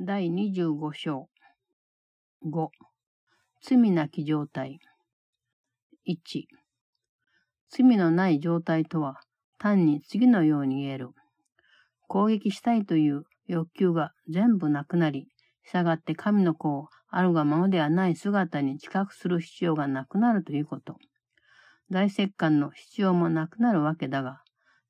第25章5罪なき状態1罪のない状態とは単に次のように言える。攻撃したいという欲求が全部なくなり、従って神の子をあるがままではない姿に知覚する必要がなくなるということ。大石棺の必要もなくなるわけだが、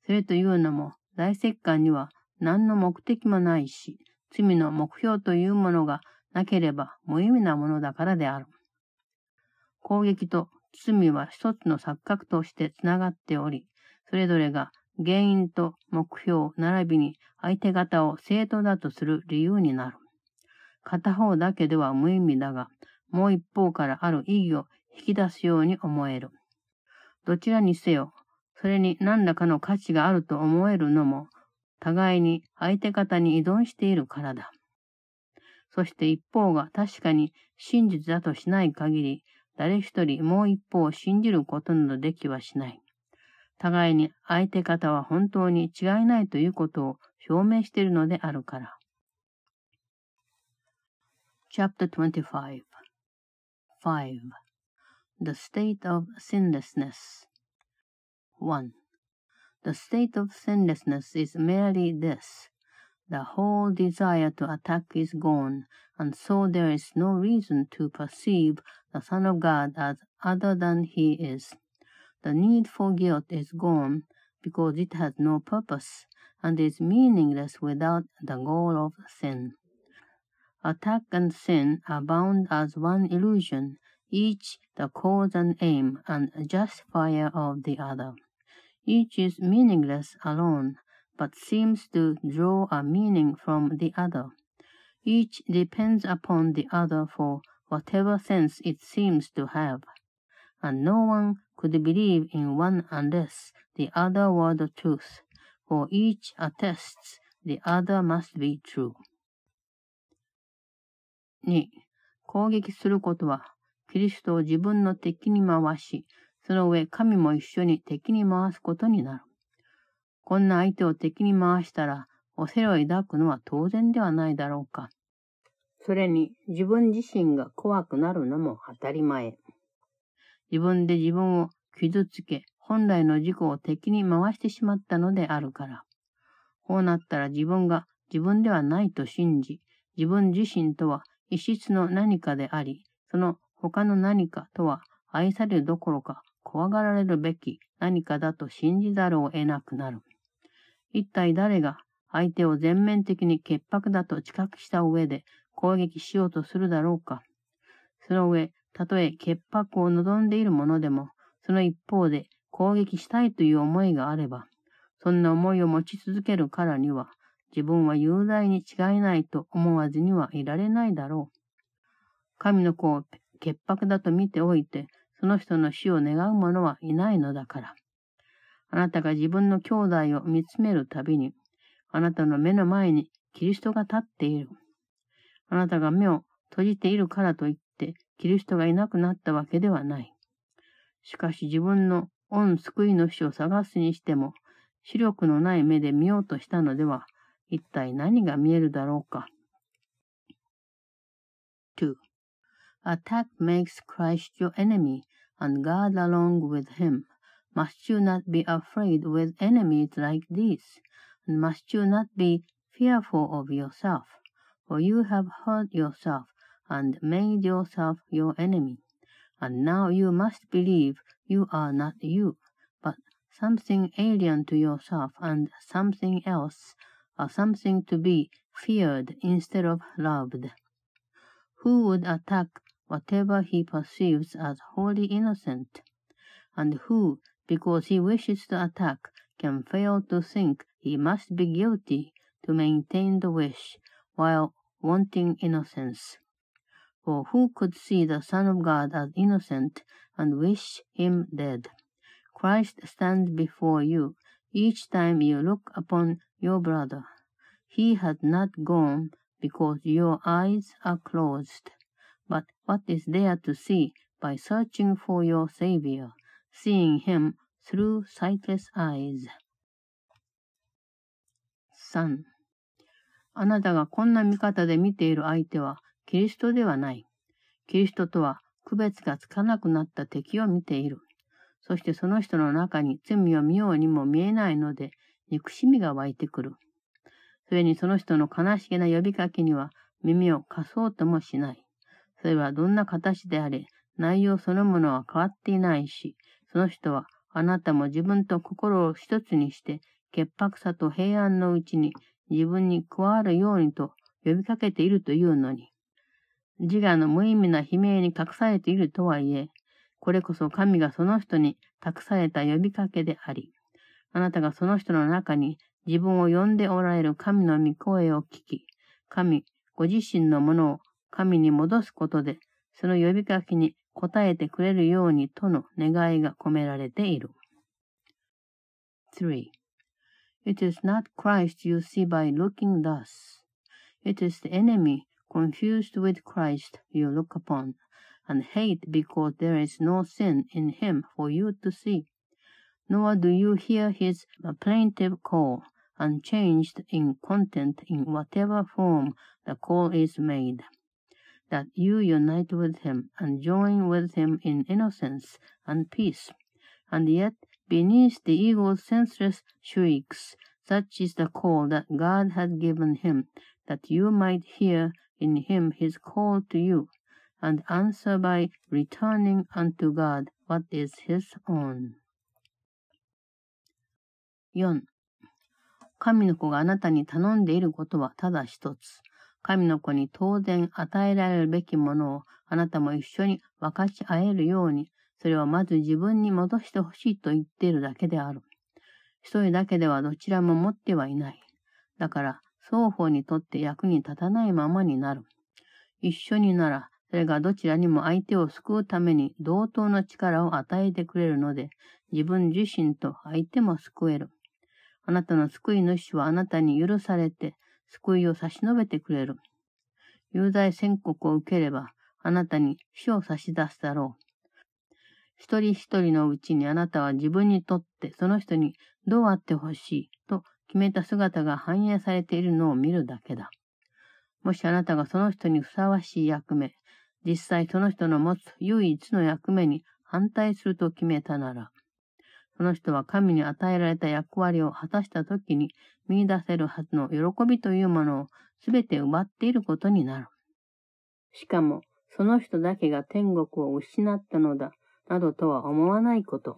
それというのも大石棺には何の目的もないし、罪の目標というものがなければ無意味なものだからである。攻撃と罪は一つの錯覚としてつながっており、それぞれが原因と目標並びに相手方を正当だとする理由になる。片方だけでは無意味だが、もう一方からある意義を引き出すように思える。どちらにせよ、それに何らかの価値があると思えるのも、互いに相手方に依存しているからだ。そして一方が確かに真実だとしない限り、誰一人もう一方を信じることなどできはしない。互いに相手方は本当に違いないということを証明しているのであるから。Chapter 25 5. The State of Sinlessness 1. The state of sinlessness is merely this. The whole desire to attack is gone, and so there is no reason to perceive the Son of God as other than he is. The need for guilt is gone, because it has no purpose, and is meaningless without the goal of sin. Attack and sin are bound as one illusion, each the cause and aim and justifier of the other. Each is meaningless alone, but seems to draw a meaning from the other. Each depends upon the other for whatever sense it seems to have, and no one could believe in one unless the other were the truth, for each attests the other must be true. 2. 攻撃することは、キリストを自分の敵に回し、 その上神も一緒に敵に回すことになる。こんな相手を敵に回したら、おせを抱くのは当然ではないだろうか。それに自分自身が怖くなるのも当たり前。自分で自分を傷つけ、本来の自己を敵に回してしまったのであるから。こうなったら自分が自分ではないと信じ、自分自身とは異質の何かであり、その他の何かとは愛されるどころか怖がられるべき何かだと信じざるを得なくなる。一体誰が相手を全面的に潔白だと知覚した上で攻撃しようとするだろうか。その上、たとえ潔白を望んでいるものでも、その一方で攻撃したいという思いがあれば、そんな思いを持ち続けるからには、自分は有罪に違いないと思わずにはいられないだろう。神の子を潔白だと見ておいて、その人の死を願う者はいないのだから。あなたが自分の兄弟を見つめるたびに、あなたの目の前にキリストが立っている。あなたが目を閉じているからといって、キリストがいなくなったわけではない。しかし自分の恩救いの死を探すにしても、視力のない目で見ようとしたのでは、一体何が見えるだろうか。Attack makes Christ your enemy, and God along with him. Must you not be afraid with enemies like these? And must you not be fearful of yourself? For you have hurt yourself, and made yourself your enemy. And now you must believe you are not you, but something alien to yourself and something else, or something to be feared instead of loved. Who would attack whatever he perceives as wholly innocent? And who, because he wishes to attack, can fail to think he must be guilty to maintain the wish, while wanting innocence? For who could see the Son of God as innocent and wish him dead? Christ stands before you each time you look upon your brother. He has not gone because your eyes are closed. But what is there to see by searching for your Savior, seeing him through sightless eyes? 3. あなたがこんな見方で見ている相手はキリストではない。キリストとは区別がつかなくなった敵を見ている。そしてその人の中に罪を見ようにも見えないので、憎しみが湧いてくる。それにその人の悲しげな呼びかけには耳を貸そうともしない。それはどんな形であれ、内容そのものは変わっていないし、その人はあなたも自分と心を一つにして、潔白さと平安のうちに自分に加わるようにと呼びかけているというのに、自我の無意味な悲鳴に隠されているとはいえ、これこそ神がその人に託された呼びかけであり、あなたがその人の中に自分を呼んでおられる神の御声を聞き、神、ご自身のものを神に戻すことで、その呼びかけに応えてくれるようにとの願いが込められている。3. It is not Christ you see by looking thus. It is the enemy confused with Christ you look upon, and hate because there is no sin in him for you to see. Nor do you hear his plaintive call, unchanged in content in whatever form the call is made. That you unite with him and join with him in innocence and peace, and yet beneath the ego's senseless shrieks, such is the call that God has given him, that you might hear in him his call to you, and answer by returning unto God what is his own. 4. 神の子があなたに頼んでいることはただ一つ。 神の子に当然与えられるべきものをあなたも一緒に分かち合えるように、それをまず自分に戻してほしいと言っているだけである。一人だけではどちらも持ってはいない。だから、双方にとって役に立たないままになる。一緒になら、それがどちらにも相手を救うために同等の力を与えてくれるので、自分自身と相手も救える。あなたの救い主はあなたに許されて、救いを差し伸べてくれる。有罪宣告を受ければ、あなたに死を差し出すだろう。一人一人のうちにあなたは自分にとってその人にどうあってほしいと決めた姿が反映されているのを見るだけだ。もしあなたがその人にふさわしい役目、実際その人の持つ唯一の役目に反対すると決めたなら、その人は神に与えられた役割を果たしたときに見出せるはずの喜びというものをすべて奪っていることになる。しかも、その人だけが天国を失ったのだ、などとは思わないこと。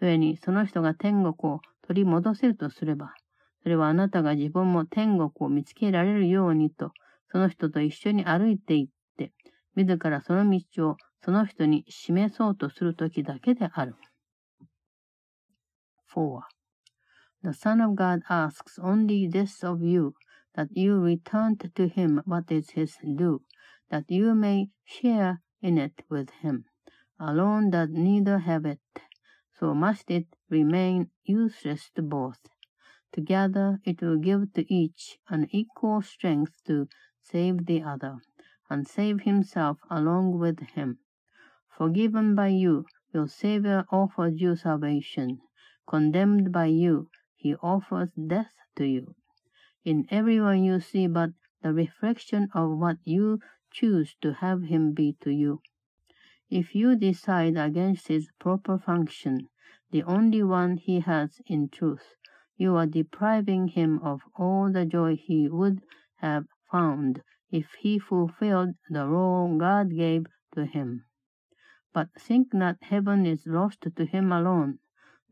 それに、その人が天国を取り戻せるとすれば、それはあなたが自分も天国を見つけられるようにと、その人と一緒に歩いていって、自らその道をその人に示そうとするときだけである。4. The Son of God asks only this of you, that you return to him what is his due, that you may share in it with him. Alone does neither have it, so must it remain useless to both. Together it will give to each an equal strength to save the other, and save himself along with him. Forgiven by you, your Savior offers you salvation. Condemned by you, he offers death to you. In everyone you see but the reflection of what you choose to have him be to you. If you decide against his proper function, the only one he has in truth, you are depriving him of all the joy he would have found if he fulfilled the role God gave to him. But think not heaven is lost to him alone,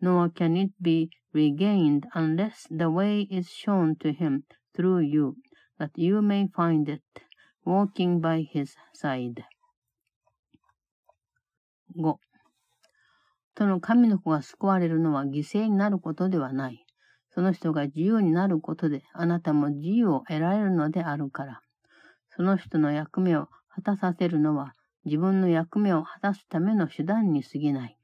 nor can it be regained unless the way is shown to him through you, that you may find it, walking by his side. 5. その神の子が救われるのは犠牲になることではない。その人が自由になることで、あなたも自由を得られるのであるから。その人の役目を果たさせるのは、自分の役目を果たすための手段に過ぎない。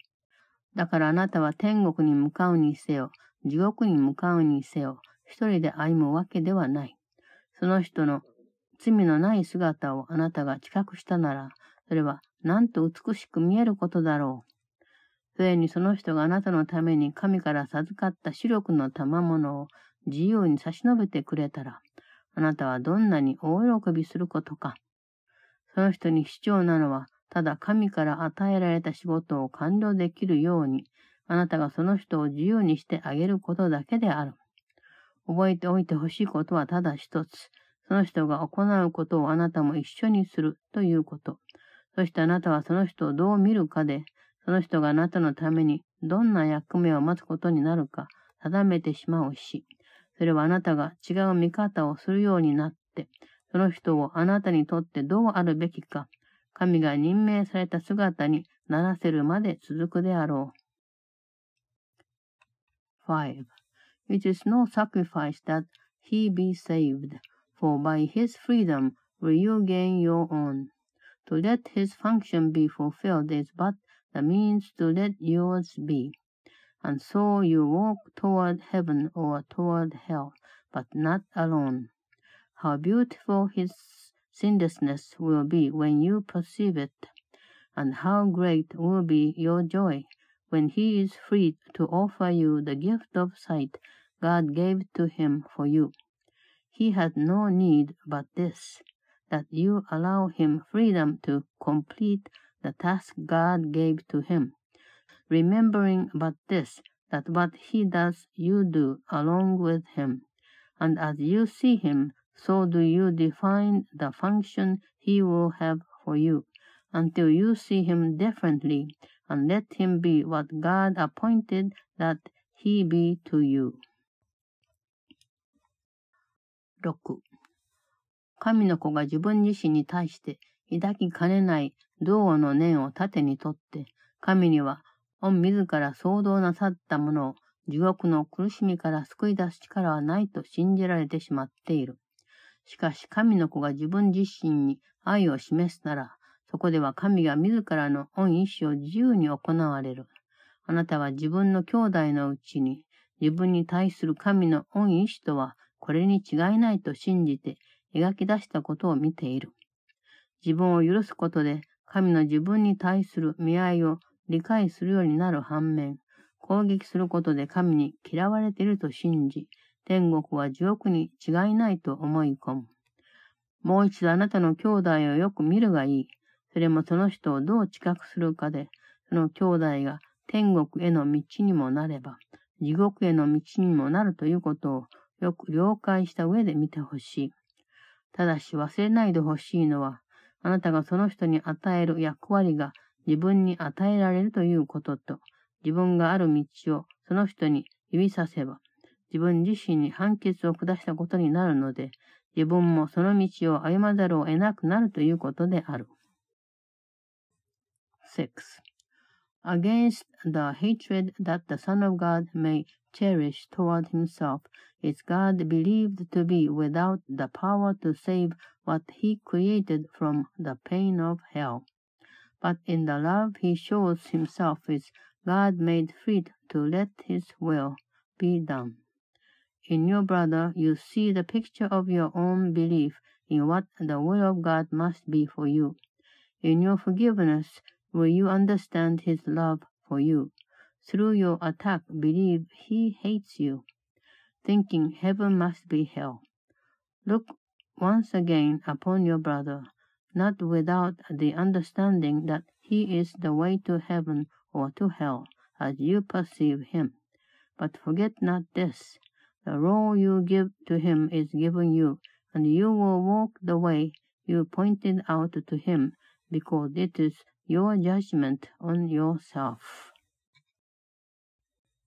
だからあなたは天国に向かうにせよ、地獄に向かうにせよ、一人で歩むわけではない。その人の罪のない姿をあなたが知覚したなら、それはなんと美しく見えることだろう。それにその人があなたのために神から授かった視力の賜物を自由に差し伸べてくれたら、あなたはどんなに大喜びすることか。その人に必要なのは、ただ神から与えられた仕事を完了できるように、あなたがその人を自由にしてあげることだけである。覚えておいてほしいことはただ一つ。その人が行うことをあなたも一緒にするということ。そしてあなたはその人をどう見るかで、その人があなたのためにどんな役目を待つことになるか定めてしまうし、それはあなたが違う見方をするようになって、その人をあなたにとってどうあるべきか、神が任命された姿にならせるまで続くであろう。5. It is no sacrifice that he be saved, for by his freedom will you gain your own. To let his function be fulfilled is but the means to let yours be. And so you walk toward heaven or toward hell, but not alone. How beautiful his sinlessness will be when you perceive it, and how great will be your joy when he is free to offer you the gift of sight God gave to him for you. He had no need but this, that you allow him freedom to complete the task God gave to him, remembering but this, that what he does you do along with him, and as you see him, so do you define the function he will have for you, until you see him differently, and let him be what God appointed that he be to you. 6神の子が自分自身に対して抱きかねない同王の念を盾にとって、神には御自ら創造なさったものを地獄の苦しみから救い出す力はないと信じられてしまっている。しかし神の子が自分自身に愛を示すなら、そこでは神が自らの御意志を自由に行われる。あなたは自分の兄弟のうちに、自分に対する神の御意志とはこれに違いないと信じて描き出したことを見ている。自分を許すことで神の自分に対する見合いを理解するようになる反面、攻撃することで神に嫌われていると信じ、天国は地獄に違いないと思い込む。もう一度あなたの兄弟をよく見るがいい。それもその人をどう知覚するかで、その兄弟が天国への道にもなれば、地獄への道にもなるということをよく了解した上で見てほしい。ただし忘れないでほしいのは、あなたがその人に与える役割が自分に与えられるということと、自分がある道をその人に指させば、自分自身に判決を下したことになるので、自分もその道を歩まざるを得なくなるということである。6. Against the hatred that the Son of God may cherish toward himself is God believed to be without the power to save what he created from the pain of hell. But in the love he shows himself is God made free to let his will be done. In your brother, you see the picture of your own belief in what the will of God must be for you. In your forgiveness, will you understand his love for you. Through your attack, believe he hates you, thinking heaven must be hell. Look once again upon your brother, not without the understanding that he is the way to heaven or to hell, as you perceive him. But forget not this the role you give to him is given you, and you will walk the way you pointed out to him, because it is your judgment on yourself.